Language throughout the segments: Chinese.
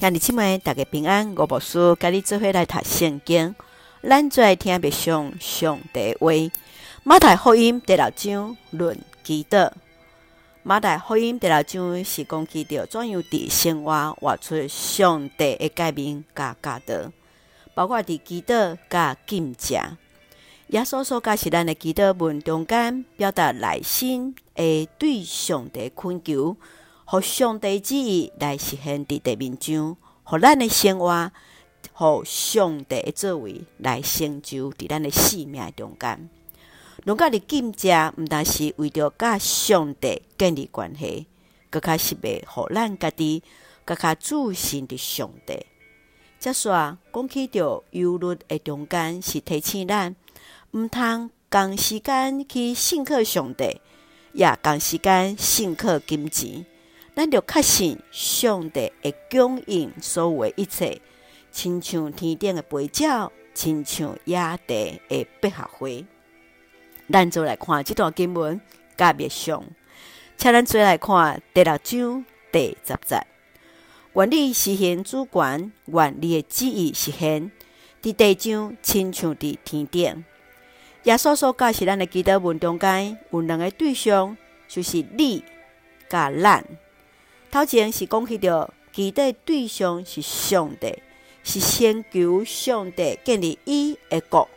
兄弟姊妹，大家平安。我无事，甲你做伙来读圣经。咱最爱听别上上帝话。马太福音第六章论祈祷。马太福音第六章是讲祈祷怎样伫生活活出上帝的诫命甲教导，包括伫祈祷甲禁食。耶稣所教是咱的祈祷文中间，表达内心的对上帝恳求。互上帝旨意来实现伫地面上，互咱的生活，互上帝的作为来成就伫咱的生命中间。拢甲伫禁食，毋但是为着甲上帝建立关系，阁较是欲互咱家己阁较自信伫上帝。则说讲起着忧虑的中间，是提醒咱毋通共时间去信靠上帝，也共时间信靠金钱。咱着确信上帝会供应所有的一切，亲像天顶的飞鸟，亲像野地的百合花。咱就来看这段经文，甲别上，请咱做来看第六章第十节。愿你实现主权，愿你的旨意实现，伫地上亲像伫天顶。耶稣所教是咱的基督文中间有两个对象，就是你甲咱。头前是讲起着期待对象是上帝，是先求上帝建立伊的国，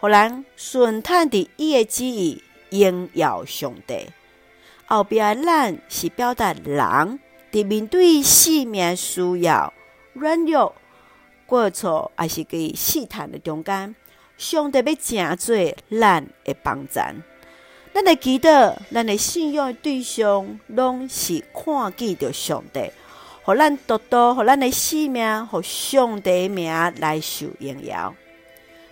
互人顺探伫伊的旨意应耀上帝。后壁的咱是表达人伫面对生命需要软弱过错，也是伫试探的中间，上帝要成做咱的帮赞。咱的祈祷，咱的信仰的对象，拢是看见着上帝，互咱得到，互咱的性命，互上帝名来受荣耀。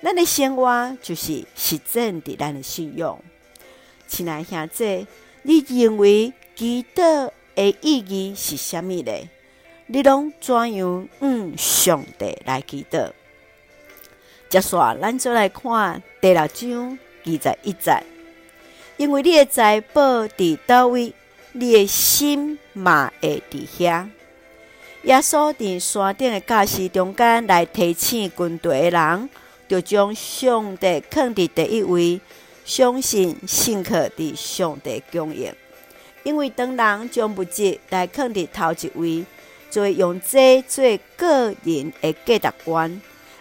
咱的生活就是实践伫咱的信仰。亲爱兄弟，你认为祈祷的意义是啥物呢？你拢怎样嗯上帝来祈祷？接下，咱就来看第六章二十一节。因为你的财宝伫叨位，你的心嘛会伫遐。耶稣伫山顶的教示中间来提醒军队的人，就将上帝放伫第一位，相信信靠伫上帝供应。因为当人将物质来放伫头一位，就会用这做个人的价值观。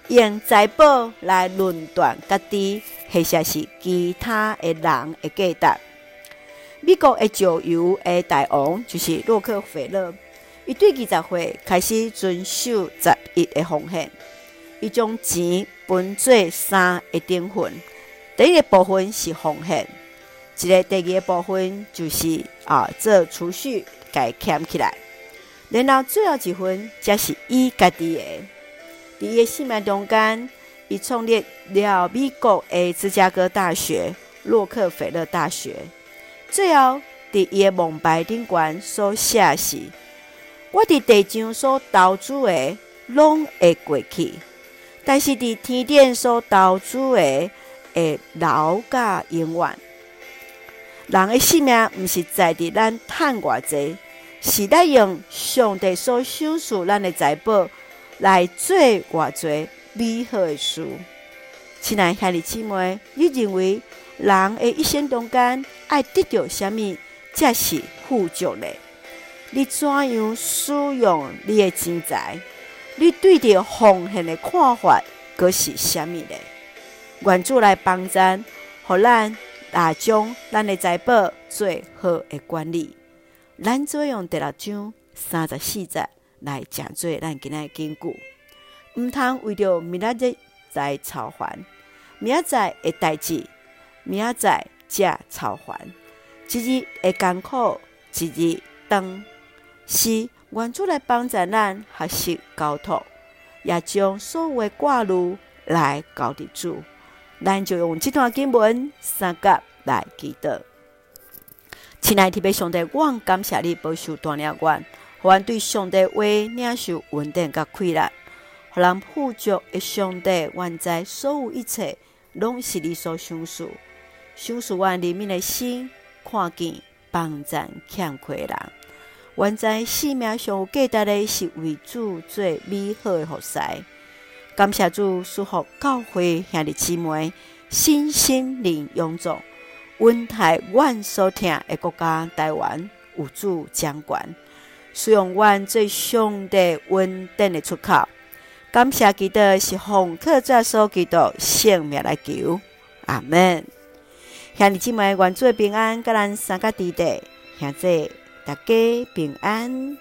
用财宝来论断家己，或者是其他的人的价值。美国的石油的大王就是洛克菲勒，伊对二十岁开始遵守十一的奉献，伊将钱分做三个等份，第一个部分是奉献，一个第二个部分就是啊做储蓄，该捡起来，然后最后一份才是伊家己的。伫伊生命中间，伊创立了美国的芝加哥大学、洛克菲勒大学。最后，伫伊的蒙牌顶悬所写是：“我伫地上所投资的，拢会过去；但是伫天顶所投资的，会留甲永远。”人的性命毋是在伫咱趁偌济，是在用上帝所赏赐咱的财宝。来做偌侪美好的事，亲爱兄弟姊妹，你认为人的一生中间爱得到什么才是富足呢？你怎样使用你的钱财？你对着奉献的看法，阁是什么呢？愿主来帮咱，互咱来将咱的财宝做好的管理。咱做用第六章三十四节。来讲做咱今仔的根据，毋通为着明仔日再操烦，明仔载的代志，明仔载才操烦，一日的艰苦，一日当是愿主来帮助咱学习交托，也将所有的挂虑来交伫主，咱就用这段经文三甲来祈祷。亲爱的弟兄姊妹，我感谢你保守锻炼我。互阮对上帝话领受稳定甲快乐，互人富足的上帝，愿在所有一切拢是你所赏赐，赏赐阮里面的心，看见帮助欠缺人。原在生命上有价值的是为主做美好的服侍。感谢主赐福教会兄弟姊妹，身心灵勇壮，稳台阮所疼的国家台湾有主掌管，使用阮最上帝稳定的出口。感谢基督是奉靠主耶稣基督性命来求，阿门。兄弟姊妹，愿做平安，甲咱三个弟弟，兄弟大家平安。